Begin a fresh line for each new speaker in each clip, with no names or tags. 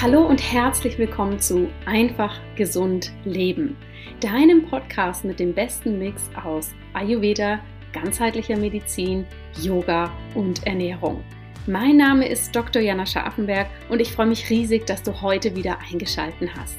Hallo und herzlich willkommen zu Einfach gesund leben, deinem Podcast mit dem besten Mix aus Ayurveda, ganzheitlicher Medizin, Yoga und Ernährung. Mein Name ist Dr. Jana Scharfenberg und ich freue mich riesig, dass du heute wieder eingeschaltet hast.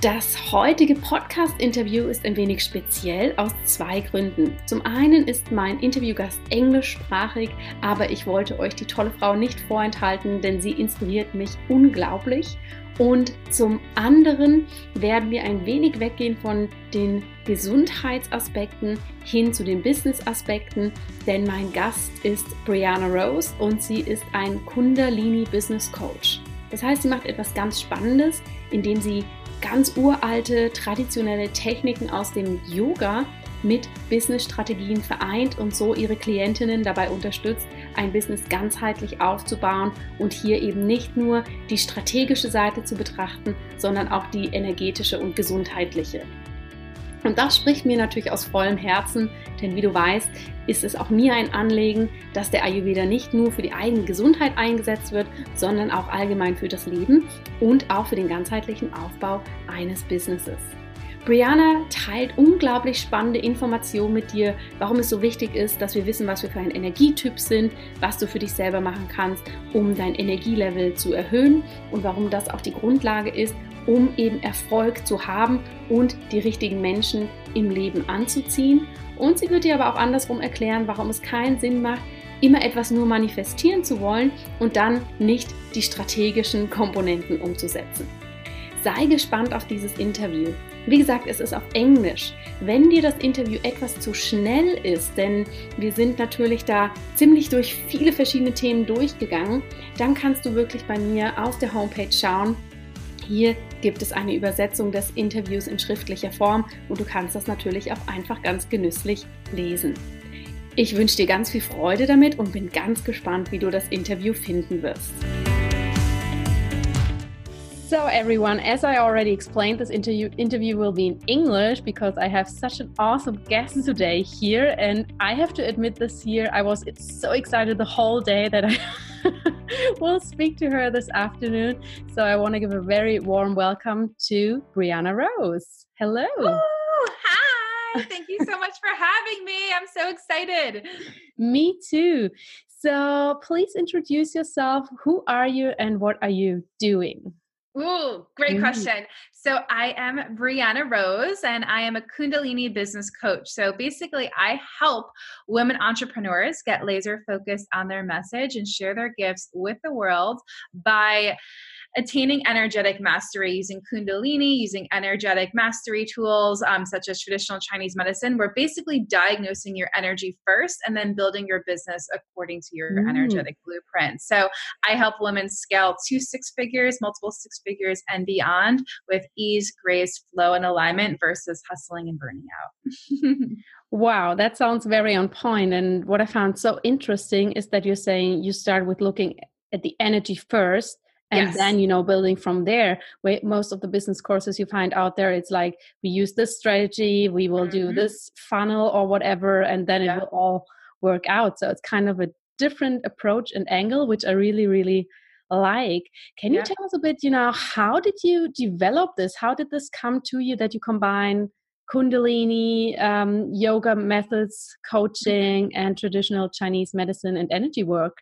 Das heutige Podcast-Interview ist ein wenig speziell aus zwei Gründen. Zum einen ist mein Interviewgast englischsprachig, aber ich wollte euch die tolle Frau nicht vorenthalten, denn sie inspiriert mich unglaublich. Und zum anderen werden wir ein wenig weggehen von den Gesundheitsaspekten hin zu den Business-Aspekten, denn mein Gast ist Brianna Rose und sie ist ein Kundalini Business Coach. Das heißt, sie macht etwas ganz Spannendes, indem sie ganz uralte, traditionelle Techniken aus dem Yoga mit Business-Strategien vereint und so ihre Klientinnen dabei unterstützt, ein Business ganzheitlich aufzubauen und hier eben nicht nur die strategische Seite zu betrachten, sondern auch die energetische und gesundheitliche. Und das spricht mir natürlich aus vollem Herzen, denn wie du weißt, ist es auch mir ein Anliegen, dass der Ayurveda nicht nur für die eigene Gesundheit eingesetzt wird, sondern auch allgemein für das Leben und auch für den ganzheitlichen Aufbau eines Businesses. Brianna teilt unglaublich spannende Informationen mit dir, warum es so wichtig ist, dass wir wissen, was wir für ein Energietyp sind, was du für dich selber machen kannst, um dein Energielevel zu erhöhen und warum das auch die Grundlage ist, um eben Erfolg zu haben und die richtigen Menschen im Leben anzuziehen. Und sie wird dir aber auch andersrum erklären, warum es keinen Sinn macht, immer etwas nur manifestieren zu wollen und dann nicht die strategischen Komponenten umzusetzen. Sei gespannt auf dieses Interview. Wie gesagt, es ist auf Englisch. Wenn dir das Interview etwas zu schnell ist, denn wir sind natürlich da ziemlich durch viele verschiedene Themen durchgegangen, dann kannst du wirklich bei mir auf der Homepage schauen hier gibt es eine Übersetzung des Interviews in schriftlicher Form und du kannst das natürlich auch einfach ganz genüsslich lesen. Ich wünsche dir ganz viel Freude damit und bin ganz gespannt, wie du das Interview finden wirst. So, everyone, as I already explained, this interview, interview will be in English because I have such an awesome guest today here. And I have to admit, this year I was so excited the whole day that I will speak to her this afternoon. So, I want to give a very warm welcome to Brianna Rose. Hello.
Ooh, hi. Thank you so much for having me. I'm so excited.
me too. So, please introduce yourself. Who are you and what are you doing?
Ooh, great mm-hmm. question. So I am Brianna Rose and I am a Kundalini business coach. So basically, I help women entrepreneurs get laser focused on their message and share their gifts with the world by attaining energetic mastery using Kundalini, using energetic mastery tools um, such as traditional Chinese medicine. We're basically diagnosing your energy first and then building your business according to your mm. energetic blueprint. So I help women scale to six figures, multiple six figures, and beyond with ease, grace, flow, and alignment versus hustling and burning out.
Wow, that sounds very on point. And what I found so interesting is that you're saying you start with looking at the energy first and yes. then you know building from there where most of the business courses you find out there it's like we use this strategy we will mm-hmm. do this funnel or whatever and then yeah. it will all work out so it's kind of a different approach and angle which i really really like can you yeah. tell us a bit you know how did you develop this how did this come to you that you combine kundalini um, yoga methods coaching and traditional chinese medicine and energy work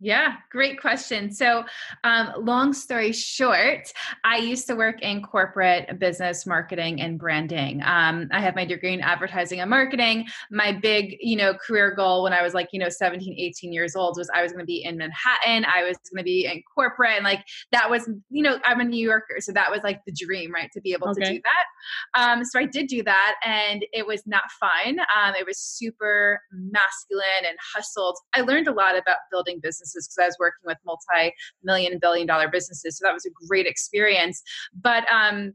yeah, great question. So, um, long story short, I used to work in corporate business marketing and branding. Um, I have my degree in advertising and marketing. My big, you know, career goal when I was like, you know, 17, 18 years old was I was going to be in Manhattan. I was going to be in corporate. And like, that was, you know, I'm a New Yorker. So that was like the dream, right? To be able okay. to do that. Um, so I did do that and it was not fun. Um, it was super masculine and hustled. I learned a lot about building business businesses because I was working with multi-million billion dollar businesses. So that was a great experience. But um,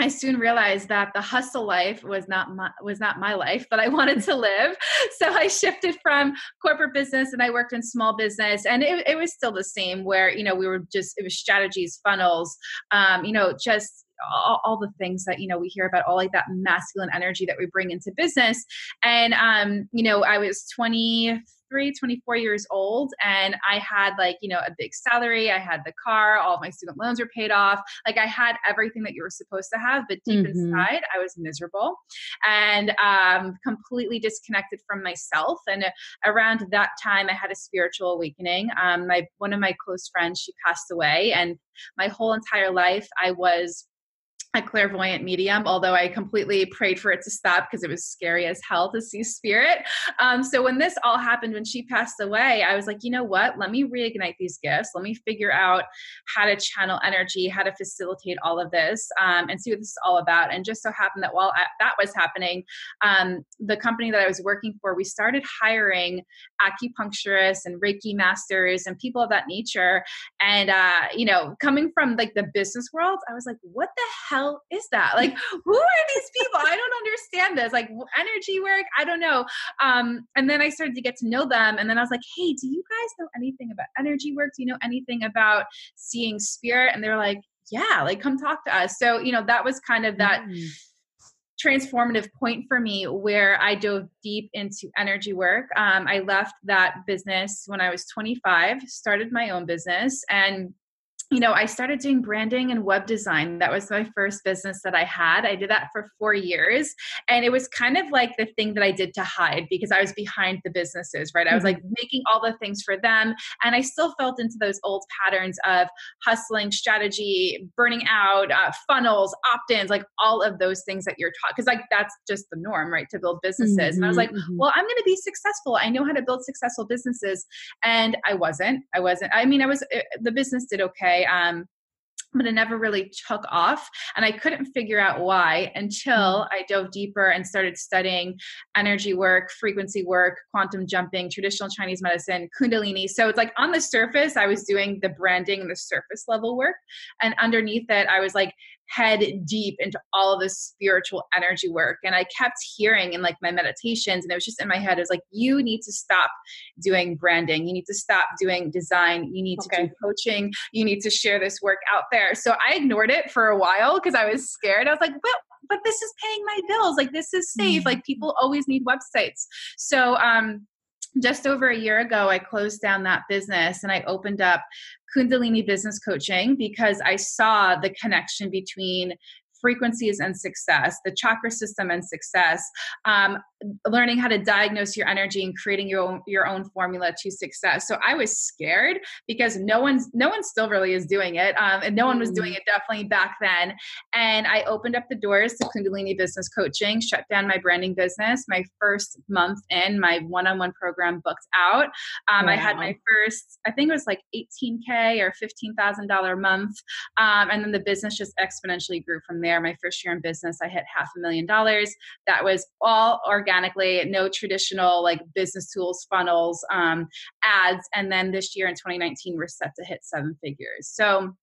I soon realized that the hustle life was not my was not my life that I wanted to live. So I shifted from corporate business and I worked in small business, and it, it was still the same. Where you know we were just it was strategies, funnels, um, you know, just all, all, the things that you know we hear about all like that masculine energy that we bring into business and um you know i was 20 23, 24 years old, and I had like, you know, a big salary. I had the car, all my student loans were paid off. Like I had everything that you were supposed to have, but deep mm-hmm. inside, I was miserable and um, completely disconnected from myself. And around that time, I had a spiritual awakening. Um, my one of my close friends, she passed away, and my whole entire life, I was a clairvoyant medium, although I completely prayed for it to stop because it was scary as hell to see spirit. Um, so when this all happened, when she passed away, I was like, you know what? Let me reignite these gifts. Let me figure out how to channel energy, how to facilitate all of this, um, and see what this is all about. And just so happened that while I, that was happening, um, the company that I was working for, we started hiring acupuncturists and Reiki masters and people of that nature. And uh, you know, coming from like the business world, I was like, what the hell? Hell is that? Like, who are these people? I don't understand this. Like, energy work, I don't know. Um, and then I started to get to know them. And then I was like, hey, do you guys know anything about energy work? Do you know anything about seeing spirit? And they're like, yeah, like, come talk to us. So, you know, that was kind of that. Mm transformative point for me where I dove deep into energy work. Um, I left that business when I was 25, started my own business, and you know, I started doing branding and web design. That was my first business that I had. I did that for four years. And it was kind of like the thing that I did to hide because I was behind the businesses, right? I was like mm-hmm. making all the things for them. And I still felt into those old patterns of hustling, strategy, burning out, uh, funnels, opt ins, like all of those things that you're taught. Because, like, that's just the norm, right? To build businesses. Mm-hmm, and I was like, mm-hmm. well, I'm going to be successful. I know how to build successful businesses. And I wasn't. I wasn't. I mean, I was, uh, the business did okay um, but it never really took off. And I couldn't figure out why until mm-hmm. I dove deeper and started studying energy work, frequency work, quantum jumping, traditional Chinese medicine, Kundalini. So it's like on the surface, I was doing the branding and the surface level work. And underneath it, I was like head deep into all of this spiritual energy work. And I kept hearing in like my meditations, and it was just in my head, it was like, you need to stop doing branding. You need to stop doing design. You need okay. to do coaching. You need to share this work out there. So I ignored it for a while because I was scared. I was like, but but this is paying my bills. Like this is safe. Mm-hmm. Like people always need websites. So um just over a year ago, I closed down that business and I opened up Kundalini Business Coaching because I saw the connection between frequencies and success, the chakra system and success, um, learning how to diagnose your energy and creating your own, your own formula to success. So I was scared because no one's no one still really is doing it, um, and no one was doing mm. it definitely back then. And I opened up the doors to Kundalini Business Coaching, shut down my branding business. My first month in, my one-on-one program booked out. Um, wow. I had my first, I think it was like 18k or fifteen thousand dollar month, um, and then the business just exponentially grew from there there. My first year in business, I hit half a million dollars. That was all organically, no traditional like business tools, funnels, um, ads. And then this year in 2019, we're set to hit seven figures. So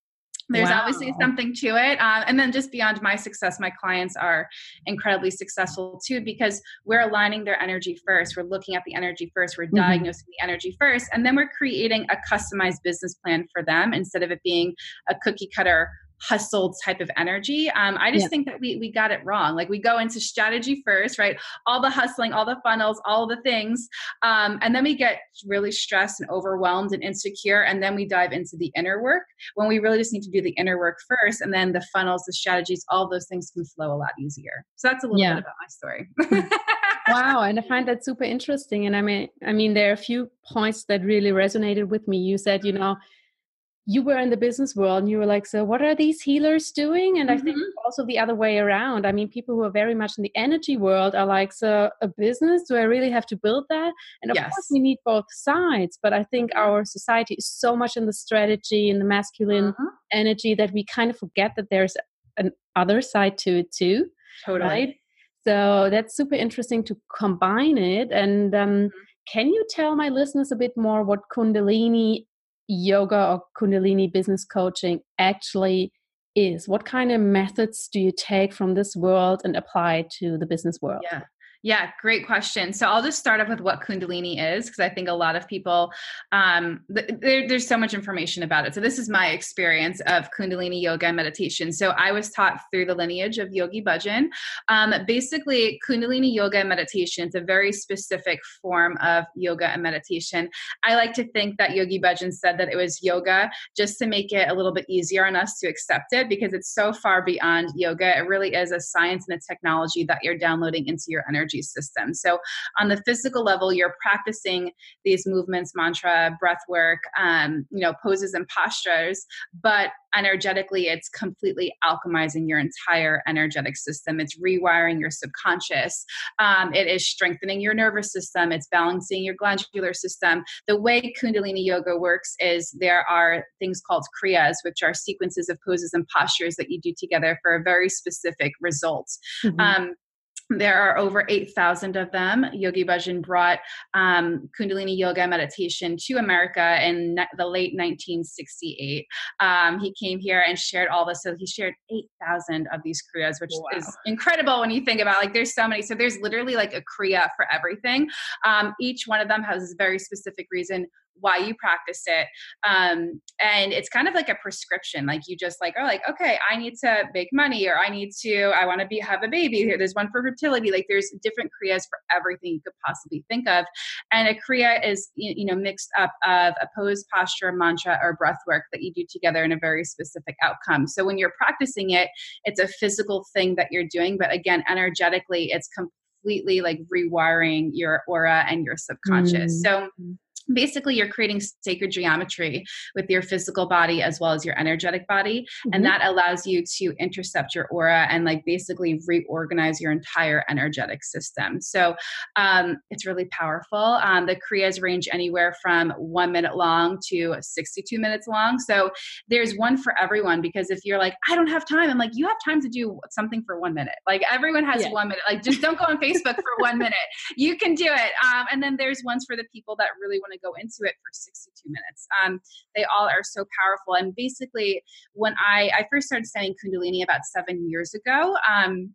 there's wow. obviously something to it um, and then just beyond my success my clients are incredibly successful too because we're aligning their energy first we're looking at the energy first we're mm-hmm. diagnosing the energy first and then we're creating a customized business plan for them instead of it being a cookie cutter hustled type of energy. Um, I just yeah. think that we we got it wrong. Like we go into strategy first, right? All the hustling, all the funnels, all the things, um, and then we get really stressed and overwhelmed and insecure, and then we dive into the inner work when we really just need to do the inner work first, and then the funnels, the strategies, all those things can flow a lot easier. So that's a little yeah. bit about my story.
wow and i find that super interesting and i mean i mean there are a few points that really resonated with me you said you know you were in the business world and you were like, so what are these healers doing? And mm-hmm. I think mm-hmm. also the other way around. I mean, people who are very much in the energy world are like, so a business, do I really have to build that? And of yes. course, we need both sides. But I think mm-hmm. our society is so much in the strategy and the masculine uh-huh. energy that we kind of forget that there's an other side to it too.
Totally. Right?
So that's super interesting to combine it. And um, mm-hmm. can you tell my listeners a bit more what Kundalini yoga or Kundalini business coaching actually is. What kind of methods do you take from this world and apply to the business world?
Yeah. Yeah, great question. So I'll just start off with what Kundalini is because I think a lot of people, um, th- there, there's so much information about it. So this is my experience of Kundalini yoga and meditation. So I was taught through the lineage of Yogi Bhajan. Um, basically, Kundalini yoga and meditation is a very specific form of yoga and meditation. I like to think that Yogi Bhajan said that it was yoga just to make it a little bit easier on us to accept it because it's so far beyond yoga. It really is a science and a technology that you're downloading into your energy energy system. So, on the physical level, you're practicing these movements, mantra, breath work, um, you know, poses and postures, but energetically, it's completely alchemizing your entire energetic system. It's rewiring your subconscious. Um, it is strengthening your nervous system. It's balancing your glandular system. The way Kundalini Yoga works is there are things called kriyas, which are sequences of poses and postures that you do together for a very specific result. Mm-hmm. Um, there are over 8,000 of them. Yogi Bhajan brought um, Kundalini yoga meditation to America in the late 1968. Um, he came here and shared all this. So he shared 8,000 of these kriyas, which wow. is incredible when you think about like there's so many. So there's literally like a kriya for everything. Um, each one of them has a very specific reason why you practice it um, and it's kind of like a prescription like you just like are like okay i need to make money or i need to i want to be have a baby there's one for fertility like there's different kriyas for everything you could possibly think of and a kriya is you know mixed up of a pose posture mantra or breath work that you do together in a very specific outcome so when you're practicing it it's a physical thing that you're doing but again energetically it's completely like rewiring your aura and your subconscious mm. so basically you're creating sacred geometry with your physical body as well as your energetic body mm-hmm. and that allows you to intercept your aura and like basically reorganize your entire energetic system. So um, it's really powerful. Um, the kriyas range anywhere from one minute long to 62 minutes long. So there's one for everyone because if you're like i don't have time i'm like you have time to do something for one minute. Like everyone has yeah. one minute. Like just don't go on facebook for one minute. You can do it. Um, and then there's ones for the people that really want to go into it for 62 minutes. Um, they all are so powerful. And basically, when I, I first started studying Kundalini about seven years ago, um,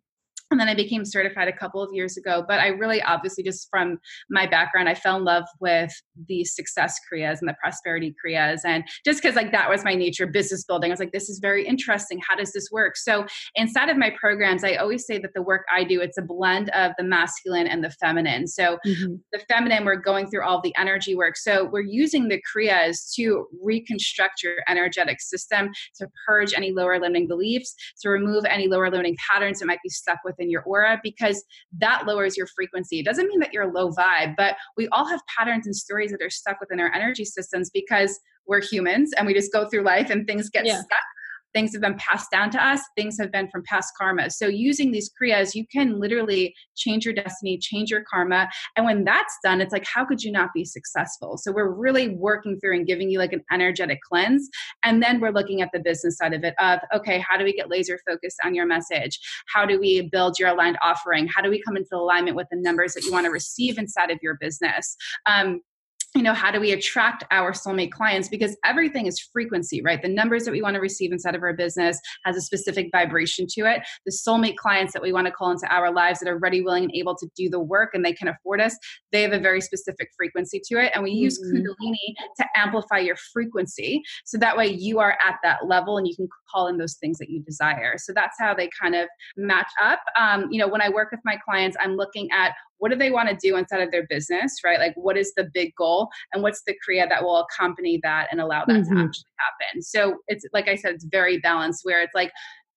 and then I became certified a couple of years ago. But I really, obviously, just from my background, I fell in love with the success kriyas and the prosperity kriyas, and just because like that was my nature, business building. I was like, this is very interesting. How does this work? So inside of my programs, I always say that the work I do it's a blend of the masculine and the feminine. So mm-hmm. the feminine, we're going through all the energy work. So we're using the kriyas to reconstruct your energetic system, to purge any lower limiting beliefs, to remove any lower limiting patterns that might be stuck with within your aura because that lowers your frequency. It doesn't mean that you're low vibe, but we all have patterns and stories that are stuck within our energy systems because we're humans and we just go through life and things get yeah. stuck things have been passed down to us things have been from past karma. So using these kriyas you can literally change your destiny change your karma. And when that's done it's like how could you not be successful? So we're really working through and giving you like an energetic cleanse. And then we're looking at the business side of it of okay how do we get laser focused on your message? How do we build your aligned offering? How do we come into alignment with the numbers that you want to receive inside of your business? Um, you know how do we attract our soulmate clients? Because everything is frequency right? The numbers that we want to receive inside of our business has a specific vibration to it. The soulmate clients that we want to call into our lives that are ready willing and able to do the work and they can afford us they have a very specific frequency to it. And we mm-hmm. use kundalini to amplify your frequency. So that way you are at that level and you can call in those things that you desire. So that's how they kind of match up. Um, you know when i work with my clients i'm looking at what do they want to do inside of their business, right? Like, what is the big goal and what's the Kriya that will accompany that and allow that mm-hmm. to actually happen? So, it's like I said, it's very balanced where it's like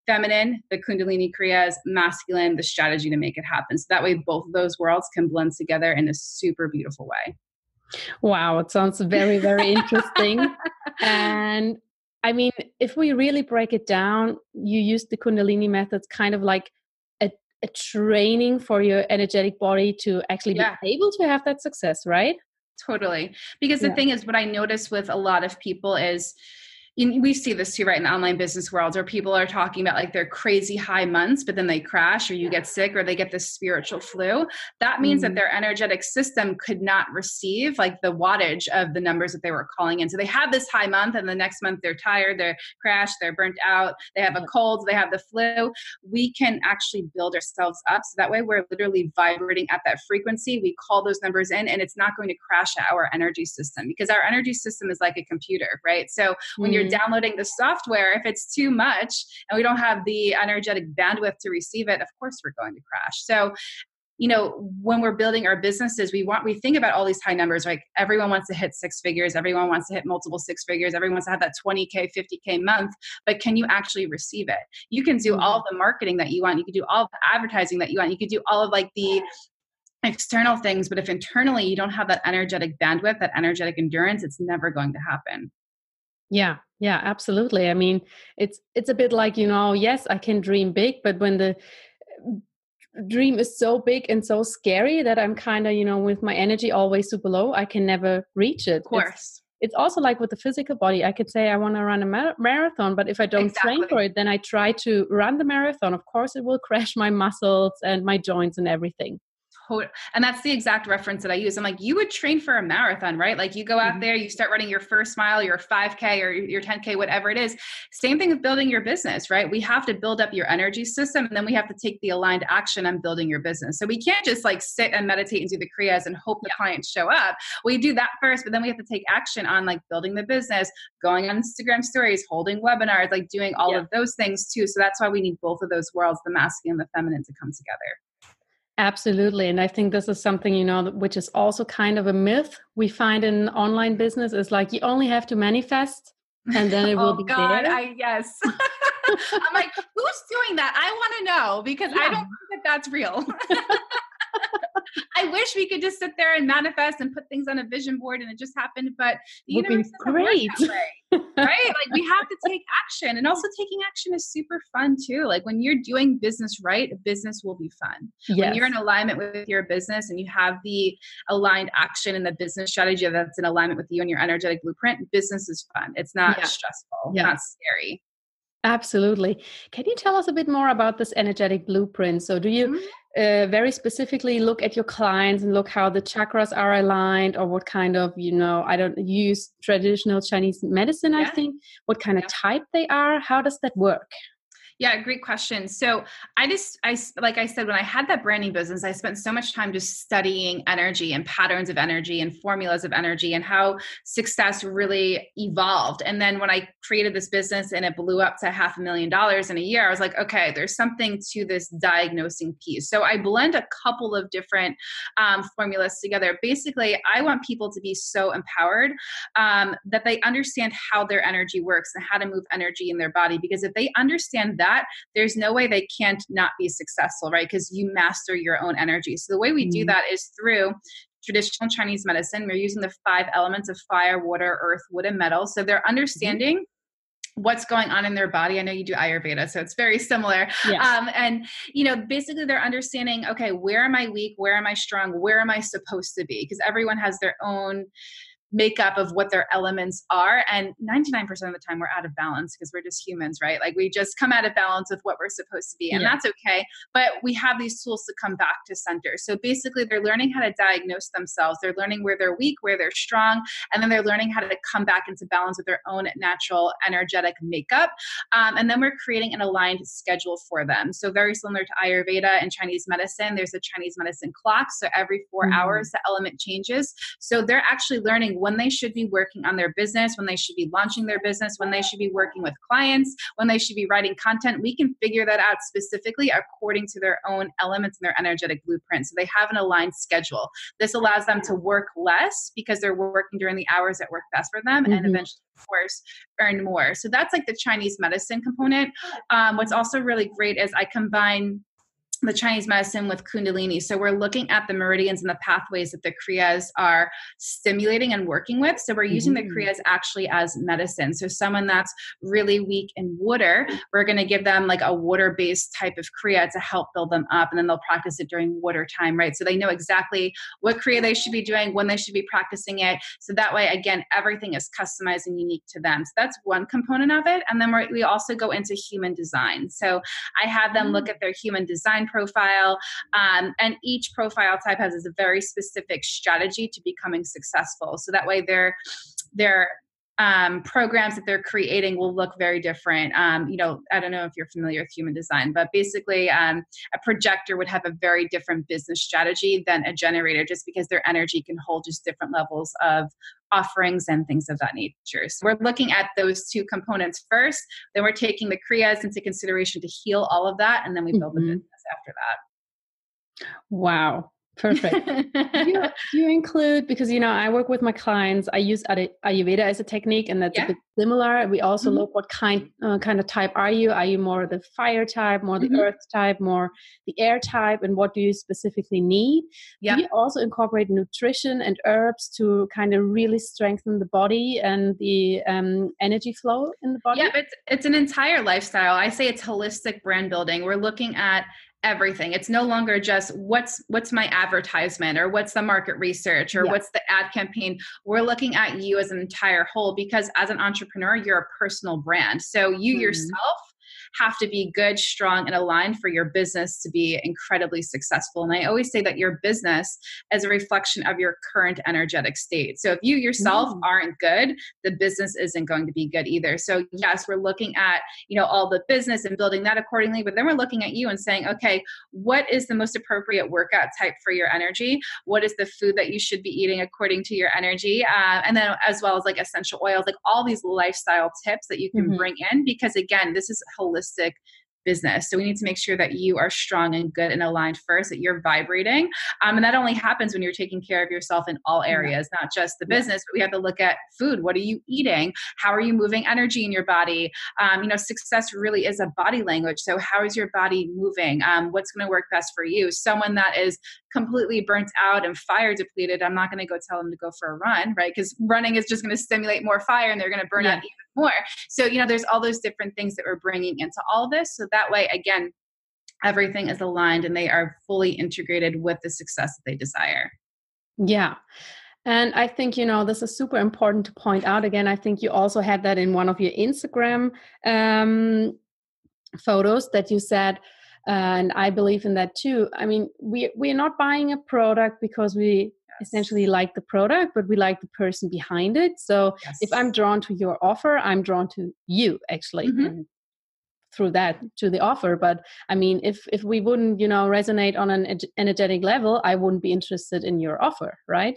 feminine, the Kundalini Kriyas, masculine, the strategy to make it happen. So that way, both of those worlds can blend together in a super beautiful way.
Wow, it sounds very, very interesting. and I mean, if we really break it down, you use the Kundalini methods kind of like a training for your energetic body to actually yeah. be able to have that success, right?
Totally. Because the yeah. thing is, what I notice with a lot of people is we see this too, right, in the online business world where people are talking about like their crazy high months, but then they crash or you get sick or they get this spiritual flu. That means mm-hmm. that their energetic system could not receive like the wattage of the numbers that they were calling in. So they have this high month and the next month they're tired, they're crashed, they're burnt out, they have a cold, they have the flu. We can actually build ourselves up. So that way we're literally vibrating at that frequency. We call those numbers in and it's not going to crash our energy system because our energy system is like a computer, right? So when mm-hmm. you're Mm-hmm. downloading the software, if it's too much and we don't have the energetic bandwidth to receive it, of course we're going to crash. So you know when we're building our businesses we want we think about all these high numbers like everyone wants to hit six figures everyone wants to hit multiple six figures everyone wants to have that 20k 50k month but can you actually receive it? You can do all mm-hmm. the marketing that you want you can do all the advertising that you want you can do all of like the external things but if internally you don't have that energetic bandwidth that energetic endurance it's never going to happen.
Yeah, yeah, absolutely. I mean, it's it's a bit like, you know, yes, I can dream big, but when the eh, dream is so big and so scary that I'm kind of, you know, with my energy always super low, I can never reach it.
Of course.
It's, it's also like with the physical body. I could say I want to run a mar- marathon, but if I don't exactly. train for it, then I try to run the marathon. Of course, it will crash my muscles and my joints and everything
and that's the exact reference that I use. I'm like, you would train for a marathon, right? Like you go out mm-hmm. there, you start running your first mile, your 5K or your 10K, whatever it is. Same thing with building your business, right? We have to build up your energy system and then we have to take the aligned action on building your business. So we can't just like sit and meditate and do the Kriyas and hope the yeah. clients show up. We do that first, but then we have to take action on like building the business, going on Instagram stories, holding webinars, like doing all yeah. of those things too. So that's why we need both of those worlds, the masculine and the feminine, to come together.
Absolutely. And I think this is something, you know, which is also kind of a myth we find in online business is like you only have to manifest and then it will oh, be God, there.
I, yes. I'm like, who's doing that? I want to know because yeah. I don't think that that's real. I wish we could just sit there and manifest and put things on a vision board and it just happened, but
the Would universe great.
right? Like we have to take action. And also taking action is super fun too. Like when you're doing business right, business will be fun. Yes. When you're in alignment with your business and you have the aligned action and the business strategy that's in alignment with you and your energetic blueprint, business is fun. It's not yeah. stressful, yeah. not scary.
Absolutely. Can you tell us a bit more about this energetic blueprint? So, do you mm-hmm. Uh, very specifically look at your clients and look how the chakras are aligned, or what kind of, you know, I don't use traditional Chinese medicine, yeah. I think, what kind yeah. of type they are? How does that work?
Yeah, great question. So I just, I like I said, when I had that branding business, I spent so much time just studying energy and patterns of energy and formulas of energy and how success really evolved. And then when I created this business and it blew up to half a million dollars in a year, I was like, okay, there's something to this diagnosing piece. So I blend a couple of different um, formulas together. Basically, I want people to be so empowered um, that they understand how their energy works and how to move energy in their body. Because if they understand that that, there's no way they can't not be successful, right? Because you master your own energy. So the way we do mm-hmm. that is through traditional Chinese medicine. We're using the five elements of fire, water, earth, wood, and metal. So they're mm-hmm. understanding. Mm-hmm what's going on in their body. I know you do Ayurveda, so it's very similar. Yes. Um, and you know, basically, they're understanding. Okay, where am I weak? Where am I strong? Where am I supposed to be? Because everyone has their own makeup of what their elements are. And 99% of the time, we're out of balance because we're just humans, right? Like we just come out of balance with what we're supposed to be. And yeah. that's okay. But we have these tools to come back to center. So basically, they're learning how to diagnose themselves. They're learning where they're weak, where they're strong. And then they're learning how to come back into balance with their own natural energetic makeup. Um, and then we're creating an aligned schedule for them. So very similar to Ayurveda and Chinese medicine, there's a Chinese medicine clock. So every 4 mm-hmm. hours, the element changes. So they're actually learning when they should be working on their business, when they should be launching their business, when they should be working with clients, when they should be writing content. We can figure that out specifically according to their own elements and their energetic blueprint. So they have an aligned schedule. This allows them to work less because they're working during the hours that work best for them mm-hmm. and eventually, of course, earn more. So that's like the Chinese medicine component. Um, what's also really great is I combine the Chinese medicine with Kundalini. So we're looking at the meridians and the pathways that the Kriyas are stimulating and working with. So we're using mm-hmm. the Kriyas actually as medicine. So someone that's really weak in water, we're going to give them like a water based type of Kriya to help build them up. And then they'll practice it during water time, right? So they know exactly what Kriya they should be doing, when they should be practicing it. So that way, again, everything is customized and unique to them. So that's one component of it. And then we also go into human design. So I have them look mm. at their human design profile. Um, and each profile type has a very specific strategy to becoming successful. So that way they're they're um, programs that they're creating will look very different. Um, you know, I don't know if you're familiar with human design, but basically, um, a projector would have a very different business strategy than a generator, just because their energy can hold just different levels of offerings and things of that nature. So we're looking at those two components first. Then we're taking the kriyas into consideration to heal all of that, and then we build mm-hmm. the business after that.
Wow. Perfect. do, you, do, you, include because you know I work with my clients. I use Ayurveda as a technique, and that's yeah. a bit similar. We also mm-hmm. look what kind uh, kind of type are you? Are you more the fire type, more the mm-hmm. earth type, more the air type, and what do you specifically need? Yeah. You also incorporate nutrition and herbs to kind of really strengthen the body and the um, energy flow in the body?
Yeah, it's it's an entire lifestyle. I say it's holistic brand building. We're looking at everything it's no longer just what's what's my advertisement or what's the market research or yeah. what's the ad campaign we're looking at you as an entire whole because as an entrepreneur you're a personal brand so you mm-hmm. yourself have to be good, strong, and aligned for your business to be incredibly successful. And I always say that your business is a reflection of your current energetic state. So if you yourself mm. aren't good, the business isn't going to be good either. So yes, we're looking at, you know, all the business and building that accordingly, but then we're looking at you and saying, okay, what is the most appropriate workout type for your energy? What is the food that you should be eating according to your energy? Uh, and then as well as like essential oils, like all these lifestyle tips that you can mm-hmm. bring in because again, this is holistic holistic business. So we need to make sure that you are strong and good and aligned first, that you're vibrating. Um, and that only happens when you're taking care of yourself in all areas, not just the business, but we have to look at food. What are you eating? How are you moving energy in your body? Um, you know, success really is a body language. So how is your body moving? Um, what's going to work best for you? Someone that is completely burnt out and fire depleted, I'm not going to go tell them to go for a run, right? Because running is just going to stimulate more fire and they're going to burn yeah. out even more. So, you know, there's all those different things that we're bringing into all this. So that way, again, everything is aligned and they are fully integrated with the success that they desire.
Yeah. And I think, you know, this is super important to point out again. I think you also had that in one of your Instagram um, photos that you said, and I believe in that too. I mean, we we're not buying a product because we essentially like the product, but we like the person behind it. So yes. if I'm drawn to your offer, I'm drawn to you actually. Mm-hmm. through that to the offer but i mean if if we wouldn't you know resonate on an energetic level i wouldn't be interested in your offer right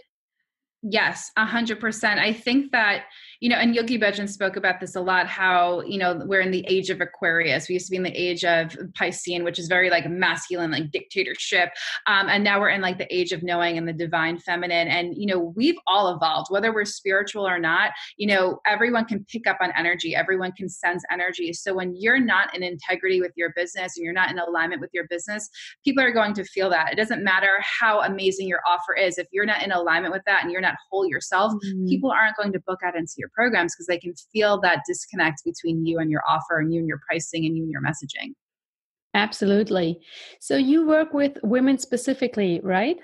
Yes, a hundred percent. I think that, you know, and Yogi Bhajan spoke about this a lot, how, you know, we're in the age of Aquarius. We used to be in the age of Piscean, which is very like masculine, like dictatorship. Um, and now we're in like the age of knowing and the divine feminine. And, you know, we've all evolved, whether we're spiritual or not, you know, everyone can pick up on energy. Everyone can sense energy. So when you're not in integrity with your business and you're not in alignment with your business, people are going to feel that. It doesn't matter how amazing your offer is. If you're not in alignment with that and you're not that whole yourself, mm-hmm. people aren't going to book out into your programs because they can feel that disconnect between you and your offer and you and your pricing and you and your messaging.
Absolutely. So you work with women specifically, right?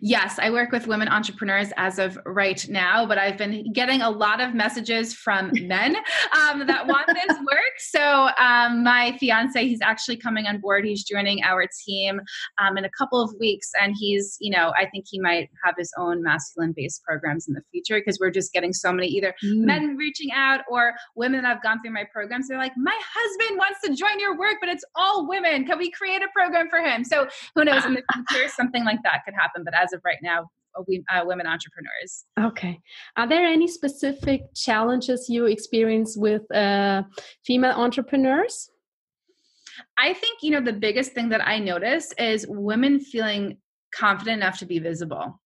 Yes, I work with women entrepreneurs as of right now, but I've been getting a lot of messages from men um, that want this work. So um, my fiance, he's actually coming on board. He's joining our team um, in a couple of weeks, and he's, you know, I think he might have his own masculine-based programs in the future because we're just getting so many either mm. men reaching out or women that have gone through my programs. They're like, my husband wants to join your work, but it's all women. Can we create a program for him? So who knows in the future something like that could happen. But as of right now, uh, we, uh, women entrepreneurs.
Okay. Are there any specific challenges you experience with uh, female entrepreneurs?
I think, you know, the biggest thing that I notice is women feeling confident enough to be visible.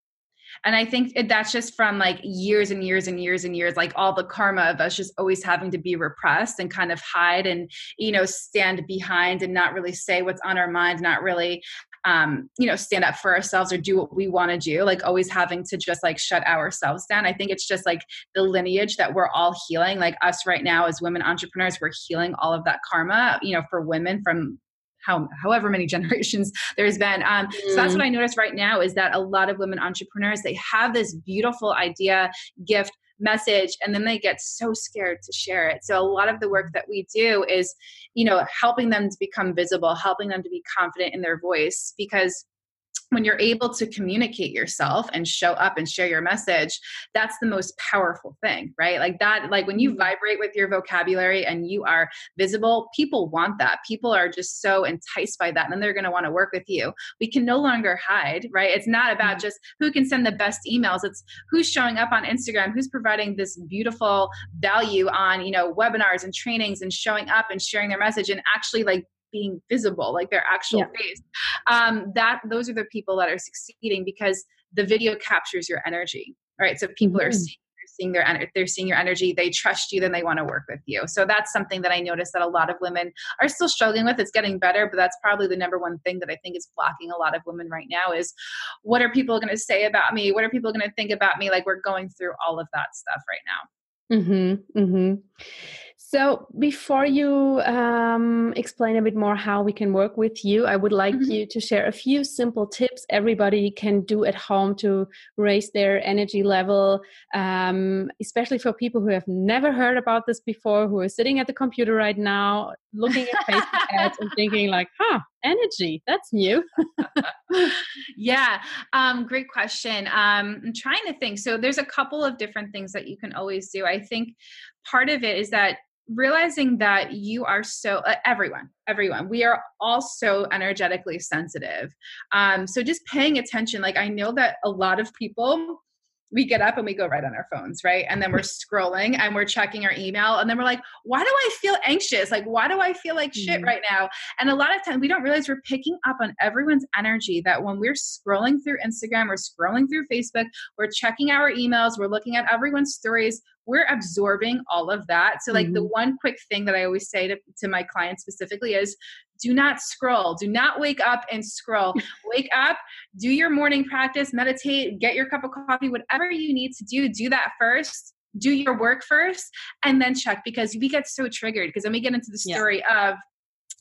and i think that's just from like years and years and years and years like all the karma of us just always having to be repressed and kind of hide and you know stand behind and not really say what's on our mind not really um, you know, stand up for ourselves or do what we want to do, like always having to just like shut ourselves down. I think it's just like the lineage that we're all healing. Like us right now as women entrepreneurs, we're healing all of that karma, you know, for women from how, however many generations there's been. Um, mm. So that's what mm. I notice right now is that a lot of women entrepreneurs they have this beautiful idea, gift, message and then they get so scared to share it. So a lot of the work that we do is you know helping them to become visible helping them to be confident in their voice because when you're able to communicate yourself and show up and share your message that's the most powerful thing right? Like that like when you mm-hmm. vibrate with your vocabulary and you are visible people want that. People are just so enticed by that and then they're going to want to work with you. We can no longer hide right? It's not about mm-hmm. just who can send the best emails. It's who's showing up on instagram who's providing this beautiful value on you know webinars and trainings and showing up and sharing their message and actually like being visible, like their actual yeah. face. Um, that those are the people that are succeeding because the video captures your energy, right? So people mm-hmm. are seeing seeing their energy they're seeing your energy they trust you then they want to work with you so that's something that i noticed that a lot of women are still struggling with it's getting better but that's probably the number one thing that i think is blocking a lot of women right now is what are people going to say about me what are people going to think about me like we're going through all of that stuff right now
mm-hmm, mm-hmm. So, before you um, explain a bit more how we can work with you, I would like mm-hmm. you to share a few simple tips everybody can do at home to raise their energy level, um, especially for people who have never heard about this before, who are sitting at the computer right now, looking at Facebook ads and thinking, like, huh, energy, that's new.
yeah, um, great question. Um, I'm trying to think. So, there's a couple of different things that you can always do. I think part of it is that realizing that you are so uh, everyone everyone we are all so energetically sensitive um so just paying attention like i know that a lot of people we get up and we go right on our phones, right? And then we're scrolling and we're checking our email. And then we're like, why do I feel anxious? Like, why do I feel like shit mm-hmm. right now? And a lot of times we don't realize we're picking up on everyone's energy that when we're scrolling through Instagram, we're scrolling through Facebook, we're checking our emails, we're looking at everyone's stories, we're absorbing all of that. So, like, mm-hmm. the one quick thing that I always say to, to my clients specifically is do not scroll. Do not wake up and scroll. wake up, do your morning practice, meditate, get your cup of coffee, whatever you need to do, do that first. Do your work first and then check because we get so triggered because then we get into the story yeah. of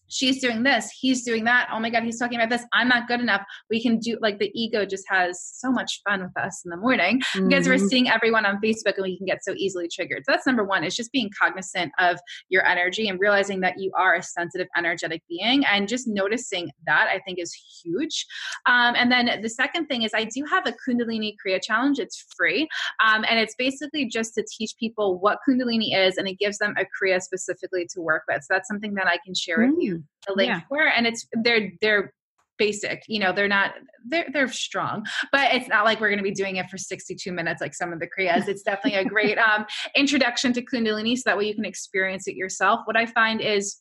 she's doing this, he's doing that. Oh my God, he's talking about this. I'm not good enough. We can do like the ego just has so much fun with us in the morning mm-hmm. because we're seeing everyone on Facebook and we can get so easily triggered. So that's number one is just being cognizant of your energy and realizing that you are a sensitive, energetic being and just noticing that I think is huge. Um, and then the second thing is I do have a Kundalini Kriya challenge. It's free. Um, and it's basically just to teach people what Kundalini is and it gives them a Kriya specifically to work with. So that's something that I can share mm-hmm. with you mm the link yeah. for and it's they're they're basic you know they're not they're they're strong but it's not like we're going to be doing it for 62 minutes like some of the kriyas it's definitely a great um introduction to kundalini so that way you can experience it yourself what i find is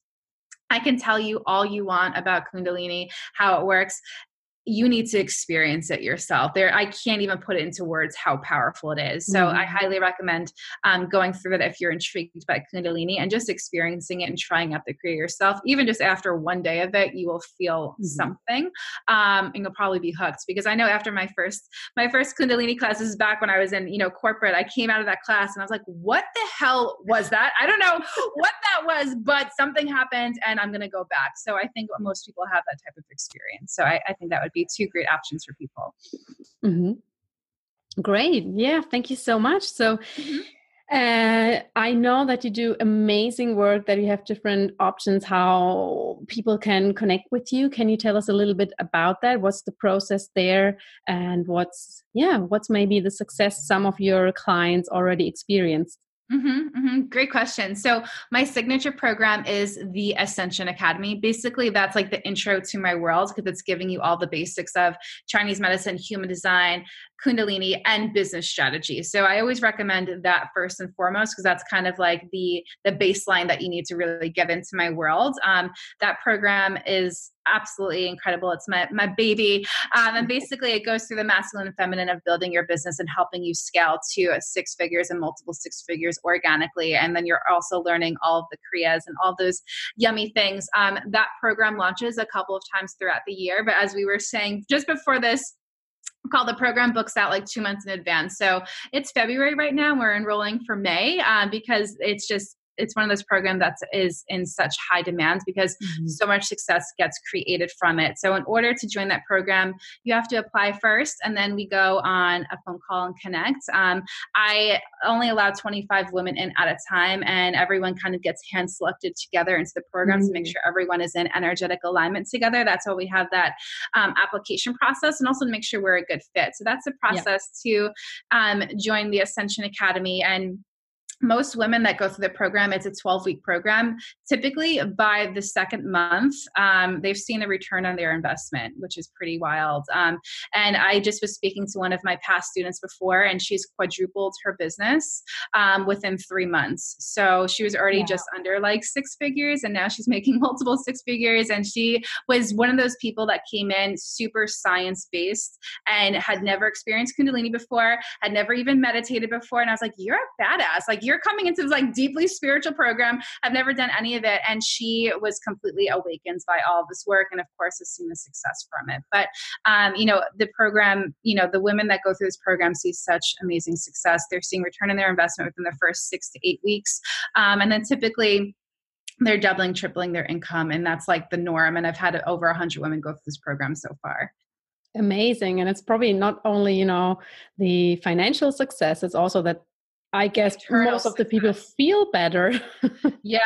I can tell you all you want about Kundalini, how it works you need to experience it yourself. There i can't even put it into words how powerful it is. So mm-hmm. i highly recommend um, going through it if you're intrigued by kundalini and just experiencing it and trying out the kriya yourself. Even just after one day of it you will feel mm-hmm. something um, and you'll probably be hooked. Because i know after my first my first kundalini classes back when i was in you know corporate i came out of that class and i was like what the hell was that? I don't know what that was but something happened and i'm gonna go back. So i think most people have that type of experience. So i, I think that would be two great options for people.
Mm-hmm. Great. Yeah. Thank you so much. So, mm-hmm. Uh, I know that you do amazing work, that you have different options how people can connect with you. Can you tell us a little bit about that? What's the process there? And what's, yeah, what's maybe the success some of your clients already experienced?
Mm-hmm, mm-hmm. Great question. So, my signature program is the Ascension Academy. Basically, that's like the intro to my world because it's giving you all the basics of Chinese medicine, human design, Kundalini, and business strategy. So, I always recommend that first and foremost because that's kind of like the the baseline that you need to really get into my world. Um, that program is absolutely incredible. It's my my baby, um, and basically it goes through the masculine and feminine of building your business and helping you scale to six figures and multiple six figures organically. And then you're also learning all of the kriyas and all those yummy things. Um, that program launches a couple of times throughout the year, but as we were saying just before this call the program books out like two months in advance. So it's February right now. We're enrolling for May um, because it's just it's one of those programs that is in such high demand because mm-hmm. so much success gets created from it. So in order to join that program, you have to apply first, and then we go on a phone call and connect. Um, I only allow 25 women in at a time, and everyone kind of gets hand selected together into the program mm-hmm. to make mm-hmm. sure everyone is in energetic alignment together. That's why we have that um, application process, and also to make sure we're a good fit. So that's the process yeah. to um, join the Ascension Academy and most women that go through the program it's a 12 week program. Typically by the second month um, they've seen a return on their investment which is pretty wild. Um, and i just was speaking to one of my past students before and she's quadrupled her business um, within three months. So she was already just under like six figures and now she's making multiple six figures. And she was one of those people that came in super science based and had never experienced kundalini before had never even meditated before. And i was like you're a badass. Like you're you're coming into this like deeply spiritual program. I've never done any of it. And she was completely awakened by all this work and, of course, has seen the success from it. But, um, you know, the program, you know, the women that go through this program see such amazing success. They're seeing return on their investment within the first six to eight weeks. Um, and then typically, they're doubling, tripling their income, and that's like the norm. And I've had over 100 women go through this program so far
amazing and it's probably not only you know the financial success it's also that I guess most of the people feel better.
yeah.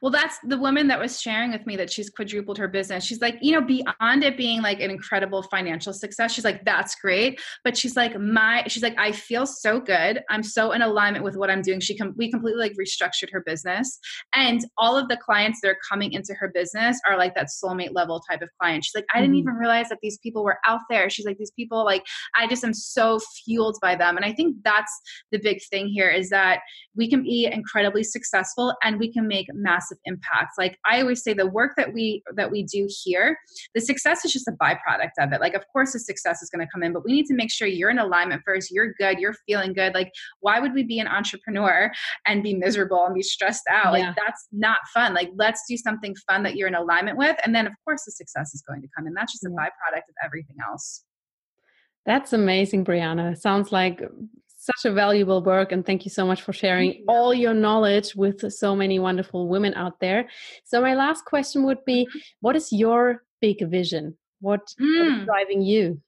Well, that's the woman that was sharing with me that she's quadrupled her business. She's like, you know, beyond it being like an incredible financial success, she's like, that's great. But she's like, my, she's like, I feel so good. I'm so in alignment with what I'm doing. She, com- we completely like restructured her business. And all of the clients that are coming into her business are like that soulmate level type of client. She's like, I didn't mm-hmm. even realize that these people were out there. She's like, these people, like, I just am so fueled by them. And I think that's the big thing here here is that we can be incredibly successful and we can make massive impacts. Like i always say the work that we that we do here the success is just a byproduct of it. Like of course the success is going to come in but we need to make sure you're in alignment first you're good you're feeling good. Like why would we be an entrepreneur and be miserable and be stressed out? Yeah. like that's not fun. Like let's do something fun that you're in alignment with and then of course the success is going to come in. That's just a byproduct of everything else.
That's amazing, Brianna. Sounds like such a valuable work and thank you so much for sharing all your knowledge with so many wonderful women out there so my last question would be mm-hmm. what is your big vision what, mm. is driving you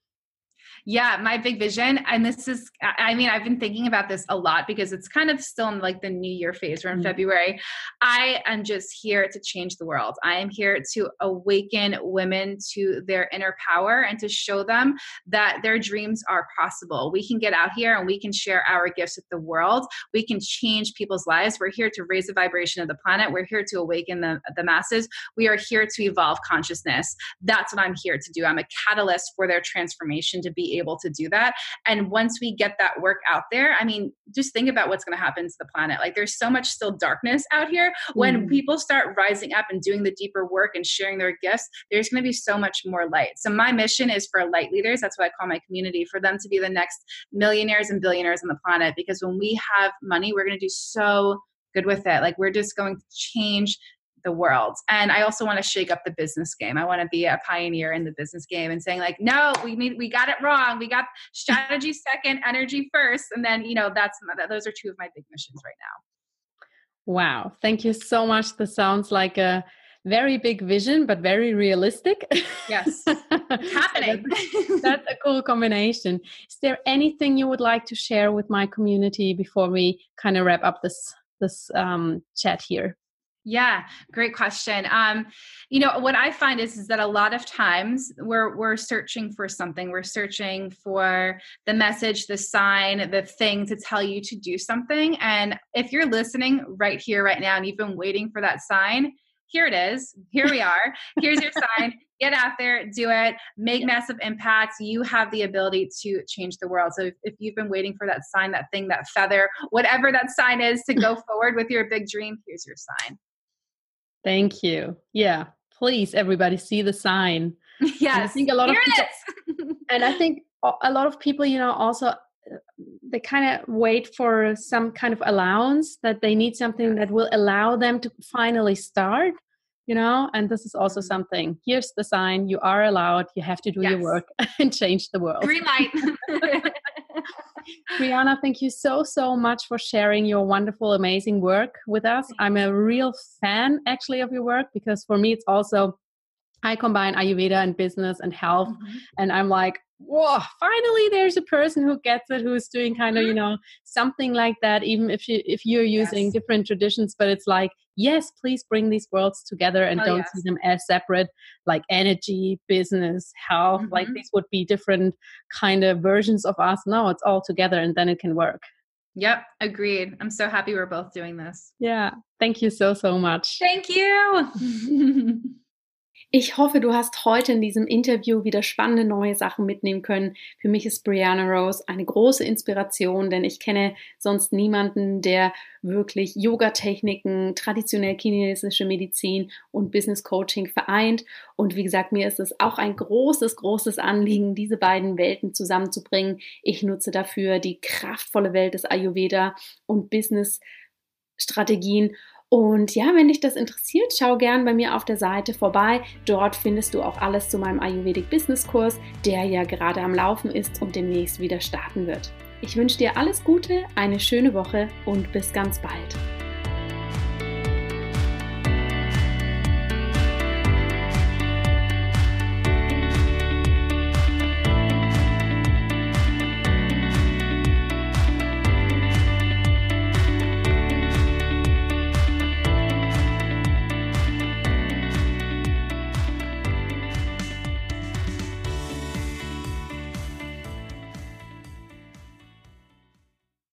yeah, my big vision, and this is, I mean, I've been thinking about this a lot because it's kind of still in like the new year phase. We're in mm-hmm. February. I am just here to change the world. I am here to awaken women to their inner power and to show them that their dreams are possible. We can get out here and we can share our gifts with the world. We can change people's lives. We're here to raise the vibration of the planet. We're here to awaken the, the masses. We are here to evolve consciousness. That's what I'm here to do. I'm a catalyst for their transformation to be able to do that. And once we get that work out there, I mean, just think about what's going to happen to the planet. Like there's so much still darkness out here. When mm. people start rising up and doing the deeper work and sharing their gifts, there's going to be so much more light. So my mission is for light leaders. That's what I call my community, for them to be the next millionaires and billionaires on the planet. Because when we have money, we're going to do so good with it. Like we're just going to change the world. And I also want to shake up the business game. I want to be a pioneer in the business game and saying like, no, we need, we got it wrong. We got strategy second, energy first. And then, you know, that's, those are two of my big missions right now.
Wow. Thank you so much. This sounds like a very big vision, but very realistic.
Yes. happening.
that's, that's a cool combination. Is there anything you would like to share with my community before we kind of wrap up this, this um, chat here?
Yeah, great question. Um, you know, what I find is, is that a lot of times we're we're searching for something. We're searching for the message, the sign, the thing to tell you to do something. And if you're listening right here, right now, and you've been waiting for that sign, here it is. Here we are. Here's your sign. Get out there, do it, make massive impacts. You have the ability to change the world. So if, if you've been waiting for that sign, that thing, that feather, whatever that sign is to go forward with your big dream, here's your sign.
Thank you. Yeah, please, everybody, see the sign.
Yes, And I think a lot Here of
people, and I think a lot of people, you know, also they kind of wait for some kind of allowance that they need something that will allow them to finally start you know and this is also mm-hmm. something here's the sign you are allowed you have to do yes. your work and change the world
green light
brianna thank you so so much for sharing your wonderful amazing work with us i'm a real fan actually of your work because for me it's also I combine Ayurveda and business and health. Mm-hmm. And I'm like, whoa, finally there's a person who gets it, who's doing kind of, you know, something like that, even if you if you're using yes. different traditions, but it's like, yes, please bring these worlds together and oh, don't yes. see them as separate, like energy, business, health, mm-hmm. like these would be different kind of versions of us. No, it's all together and then it can work.
Yep, agreed. I'm so happy we're both doing this.
Yeah. Thank you so, so much.
Thank you.
Ich hoffe, du hast heute in diesem Interview wieder spannende neue Sachen mitnehmen können. Für mich ist Brianna Rose eine große Inspiration, denn ich kenne sonst niemanden, der wirklich Yoga-Techniken, traditionell chinesische Medizin und Business Coaching vereint. Und wie gesagt, mir ist es auch ein großes, großes Anliegen, diese beiden Welten zusammenzubringen. Ich nutze dafür die kraftvolle Welt des Ayurveda und Business Strategien und ja, wenn dich das interessiert, schau gern bei mir auf der Seite vorbei. Dort findest du auch alles zu meinem Ayurvedic Business Kurs, der ja gerade am Laufen ist und demnächst wieder starten wird. Ich wünsche dir alles Gute, eine schöne Woche und bis ganz bald.